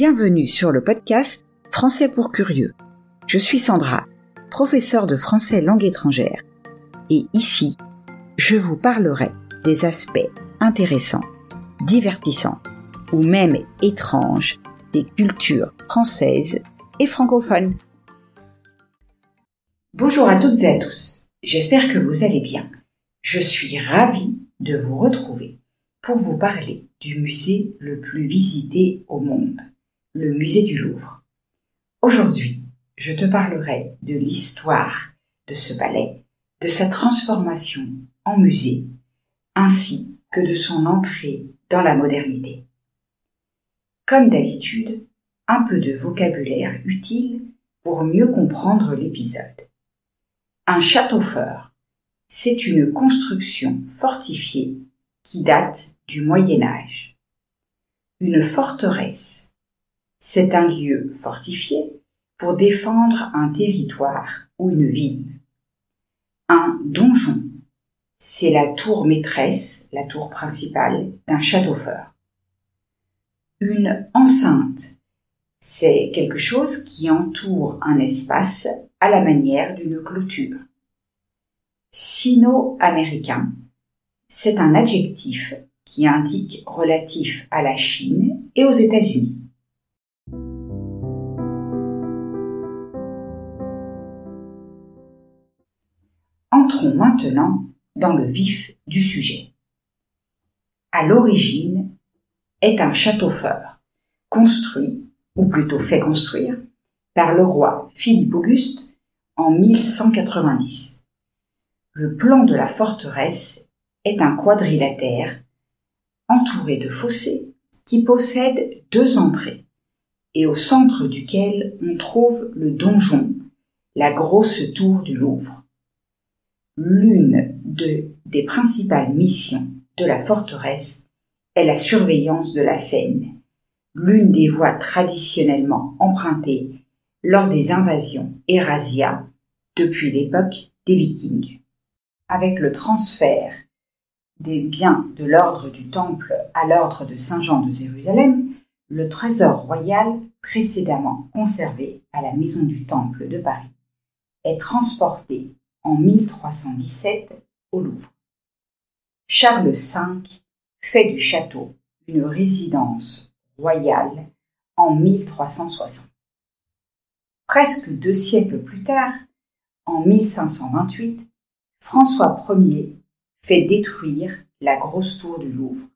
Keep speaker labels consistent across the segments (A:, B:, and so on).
A: Bienvenue sur le podcast Français pour curieux. Je suis Sandra, professeure de français langue étrangère. Et ici, je vous parlerai des aspects intéressants, divertissants ou même étranges des cultures françaises et francophones. Bonjour à toutes et à tous. J'espère que vous allez bien. Je suis ravie de vous retrouver pour vous parler du musée le plus visité au monde, le musée du Louvre. Aujourd'hui, je te parlerai de l'histoire de ce palais, de sa transformation en musée, ainsi que de son entrée dans la modernité. Comme d'habitude, un peu de vocabulaire utile pour mieux comprendre l'épisode. Un château fort, c'est une construction fortifiée qui date du Moyen Âge. Une forteresse, c'est un lieu fortifié pour défendre un territoire ou une ville. Un donjon, c'est la tour maîtresse, la tour principale d'un château fort. Une enceinte, c'est quelque chose qui entoure un espace à la manière d'une clôture. Sino-américain, c'est un adjectif qui indique relatif à la Chine et aux États-Unis. Entrons maintenant dans le vif du sujet. À l'origine est un château fort, construit, ou plutôt fait construire, par le roi Philippe Auguste en 1190. Le plan de la forteresse est un quadrilatère entouré de fossés qui possède deux entrées et au centre duquel on trouve le donjon, la grosse tour du Louvre. L'une des principales missions de la forteresse est la surveillance de la Seine, l'une des voies traditionnellement empruntées lors des invasions et razzias depuis l'époque des Vikings. Avec le transfert des biens de l'ordre du Temple à l'ordre de Saint-Jean de Jérusalem, le trésor royal précédemment conservé à la Maison du Temple de Paris est transporté en 1317 au Louvre. Charles V fait du château une résidence royale en 1360. Presque deux siècles plus tard, en 1528, François Ier fait détruire la grosse tour du Louvre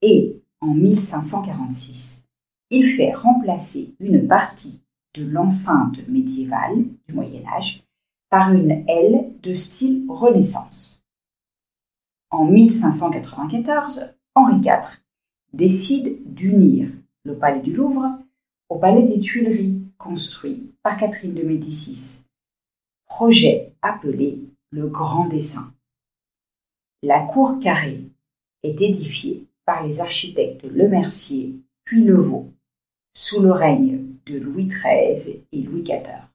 A: et, en 1546, il fait remplacer une partie de l'enceinte médiévale du Moyen Âge par une aile de style Renaissance. En 1594, Henri IV décide d'unir le palais du Louvre au palais des Tuileries construit par Catherine de Médicis, projet appelé le Grand Dessin. La cour carrée est édifiée par les architectes Lemercier puis Levaux, sous le règne de Louis XIII et Louis XIV.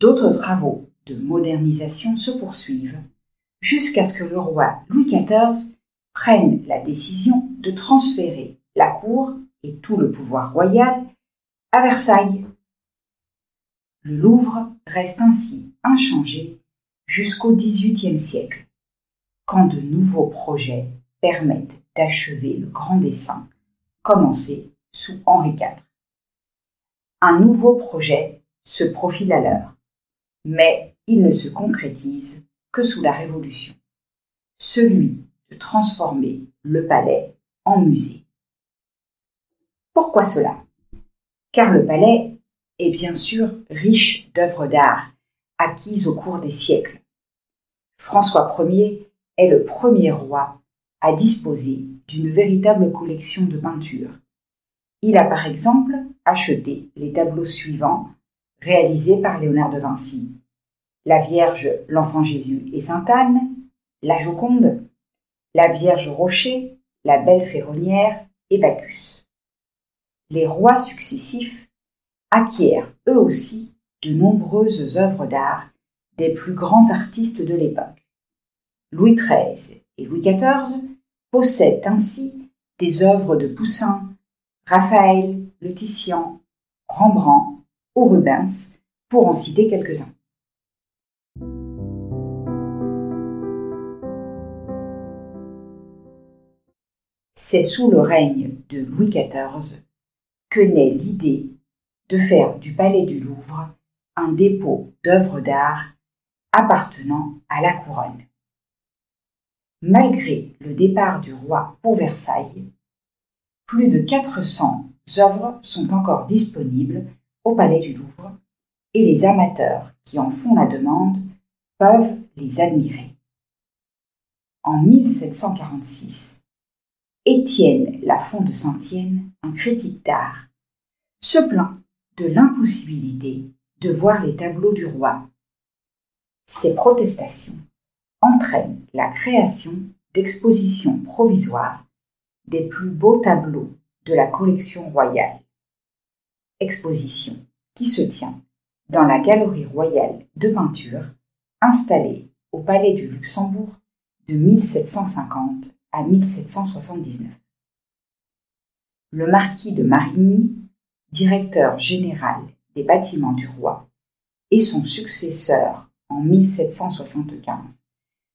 A: D'autres travaux de modernisation se poursuivent jusqu'à ce que le roi Louis XIV prenne la décision de transférer la cour et tout le pouvoir royal à Versailles. Le Louvre reste ainsi inchangé jusqu'au XVIIIe siècle quand de nouveaux projets permettent d'achever le grand dessin commencé sous Henri IV. Un nouveau projet se profile à l'heure, mais il ne se concrétise que sous la Révolution, celui de transformer le palais en musée. Pourquoi cela? Car le palais est bien sûr riche d'œuvres d'art acquises au cours des siècles. François Ier est le premier roi à disposer d'une véritable collection de peintures. Il a par exemple acheté les tableaux suivants réalisés par Léonard de Vinci. La Vierge, l'Enfant Jésus et Sainte Anne, la Joconde, la Vierge Rocher, la Belle Ferronnière et Bacchus. Les rois successifs acquièrent eux aussi de nombreuses œuvres d'art des plus grands artistes de l'époque. Louis XIII et Louis XIV possèdent ainsi des œuvres de Poussin, Raphaël, Le Titian, Rembrandt Rubens, pour en citer quelques-uns. C'est sous le règne de Louis XIV que naît l'idée de faire du Palais du Louvre un dépôt d'œuvres d'art appartenant à la couronne. Malgré le départ du roi pour Versailles, plus de 400 œuvres sont encore disponibles au Palais du Louvre et les amateurs qui en font la demande peuvent les admirer. En 1746, Étienne Lafont de Saint-Yenne, un critique d'art, se plaint de l'impossibilité de voir les tableaux du roi. Ces protestations entraînent la création d'expositions provisoires des plus beaux tableaux de la collection royale. Exposition qui se tient dans la Galerie royale de peinture installée au Palais du Luxembourg de 1750 à 1779. Le marquis de Marigny, directeur général des bâtiments du roi, et son successeur en 1775,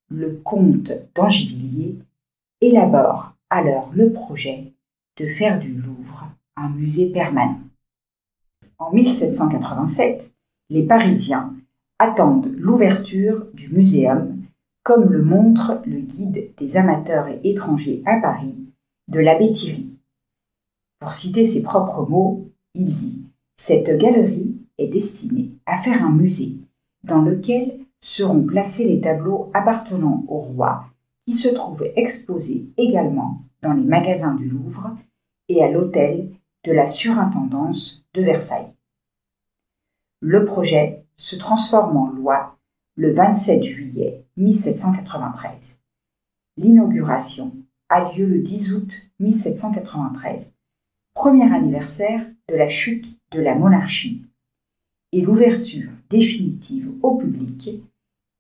A: le comte d'Angivilliers, élaborent alors le projet de faire du Louvre un musée permanent. En 1787, les Parisiens attendent l'ouverture du muséum, comme le montre le guide des amateurs et étrangers à Paris de l'abbé Thierry. Pour citer ses propres mots, il dit Cette galerie est destinée à faire un musée dans lequel seront placés les tableaux appartenant au roi qui se trouvent exposés également dans les magasins du Louvre et à l'hôtel de la surintendance de Versailles. Le projet se transforme en loi le 27 juillet 1793. L'inauguration a lieu le 10 août 1793, premier anniversaire de la chute de la monarchie, et l'ouverture définitive au public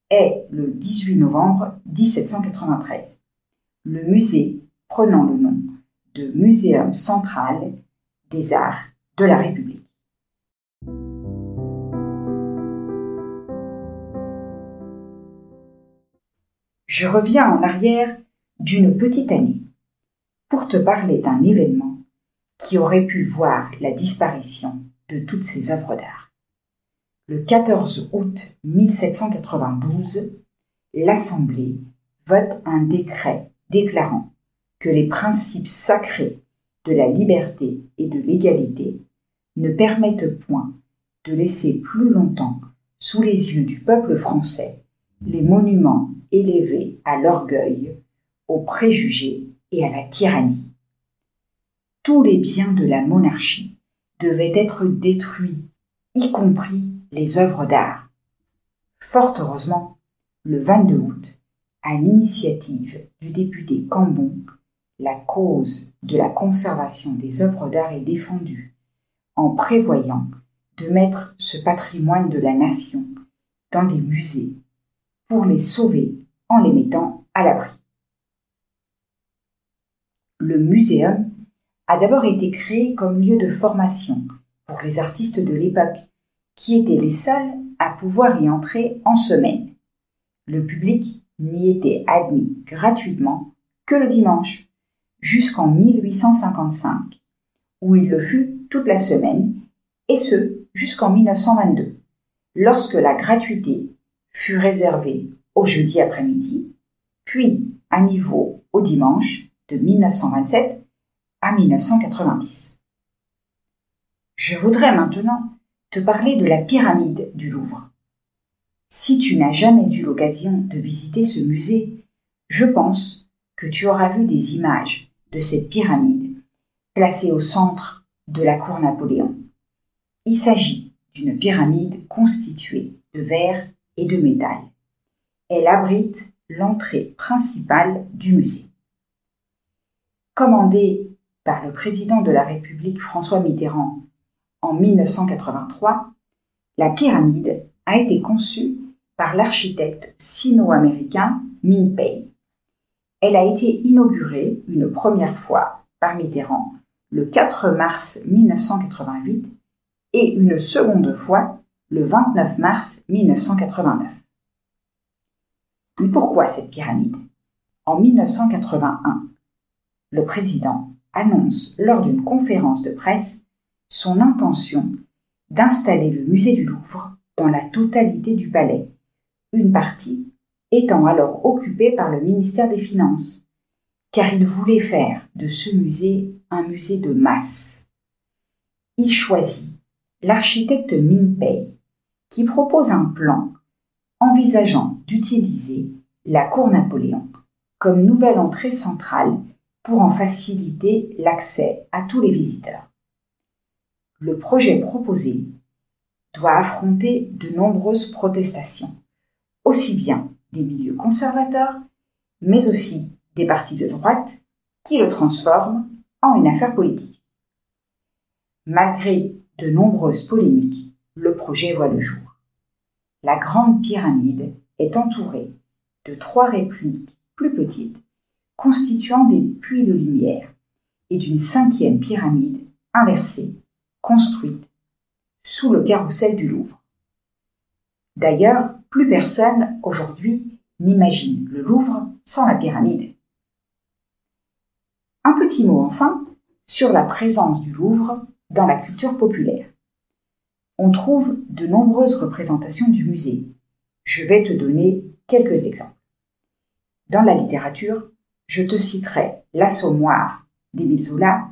A: est le 18 novembre 1793. Le musée prenant le nom de Muséum central des arts de la République. Je reviens en arrière d'une petite année pour te parler d'un événement qui aurait pu voir la disparition de toutes ces œuvres d'art. Le 14 août 1792, l'Assemblée vote un décret déclarant que les principes sacrés de la liberté et de l'égalité ne permettent point de laisser plus longtemps sous les yeux du peuple français les monuments élevés à l'orgueil, aux préjugés et à la tyrannie. Tous les biens de la monarchie devaient être détruits, y compris les œuvres d'art. Fort heureusement, le 22 août, à l'initiative du député Cambon, la cause de la conservation des œuvres d'art est défendue en prévoyant de mettre ce patrimoine de la nation dans des musées pour les sauver en les mettant à l'abri. Le muséum a d'abord été créé comme lieu de formation pour les artistes de l'époque, qui étaient les seuls à pouvoir y entrer en semaine. Le public n'y était admis gratuitement que le dimanche, jusqu'en 1855, où il le fut toute la semaine, et ce jusqu'en 1922, lorsque la gratuité fut réservée au jeudi après-midi, puis à niveau au dimanche de 1927 à 1990. Je voudrais maintenant te parler de la pyramide du Louvre. Si tu n'as jamais eu l'occasion de visiter ce musée, je pense que tu auras vu des images de cette pyramide placée au centre de la cour Napoléon. Il s'agit d'une pyramide constituée de verre et de métal. Elle abrite l'entrée principale du musée. Commandée par le président de la République François Mitterrand en 1983, la pyramide a été conçue par l'architecte sino-américain Min Pei. Elle a été inaugurée une première fois par Mitterrand le 4 mars 1988 et une seconde fois le 29 mars 1989. Mais pourquoi cette pyramide? En 1981, le président annonce lors d'une conférence de presse son intention d'installer le musée du Louvre dans la totalité du palais, une partie étant alors occupée par le ministère des Finances, car il voulait faire de ce musée un musée de masse. Il choisit l'architecte Min Pei, qui propose un plan envisageant d'utiliser la cour Napoléon comme nouvelle entrée centrale pour en faciliter l'accès à tous les visiteurs. Le projet proposé doit affronter de nombreuses protestations, aussi bien des milieux conservateurs, mais aussi des partis de droite qui le transforment en une affaire politique. Malgré de nombreuses polémiques, le projet voit le jour. La grande pyramide est entourée de trois répliques plus petites constituant des puits de lumière et d'une cinquième pyramide inversée construite sous le carrousel du Louvre. D'ailleurs, plus personne aujourd'hui n'imagine le Louvre sans la pyramide. Un petit mot enfin sur la présence du Louvre dans la culture populaire. On trouve de nombreuses représentations du musée. Je vais te donner quelques exemples. Dans la littérature, je te citerai L'Assommoir d'Émile Zola,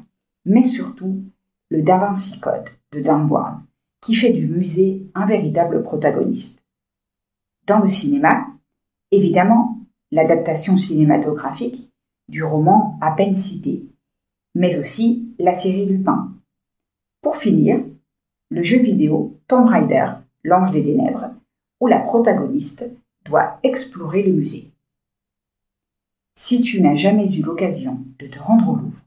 A: mais surtout le Da Vinci Code de Dan Brown, qui fait du musée un véritable protagoniste. Dans le cinéma, évidemment, l'adaptation cinématographique du roman à peine cité, mais aussi la série Lupin. Pour finir, le jeu vidéo Tomb Raider, l'ange des ténèbres, où la protagoniste doit explorer le musée. Si tu n'as jamais eu l'occasion de te rendre au Louvre,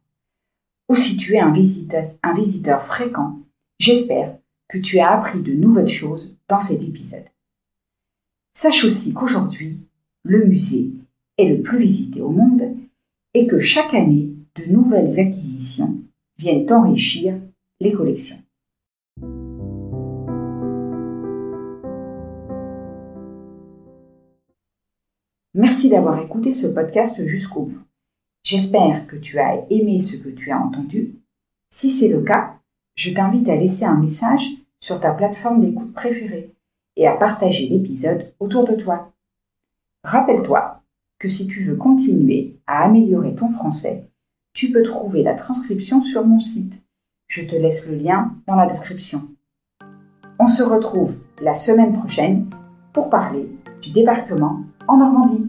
A: ou si tu es un visiteur, fréquent, j'espère que tu as appris de nouvelles choses dans cet épisode. Sache aussi qu'aujourd'hui, le musée est le plus visité au monde et que chaque année, de nouvelles acquisitions viennent enrichir les collections. Merci d'avoir écouté ce podcast jusqu'au bout. J'espère que tu as aimé ce que tu as entendu. Si c'est le cas, je t'invite à laisser un message sur ta plateforme d'écoute préférée et à partager l'épisode autour de toi. Rappelle-toi que si tu veux continuer à améliorer ton français, tu peux trouver la transcription sur mon site. Je te laisse le lien dans la description. On se retrouve la semaine prochaine pour parler du débarquement en Normandie.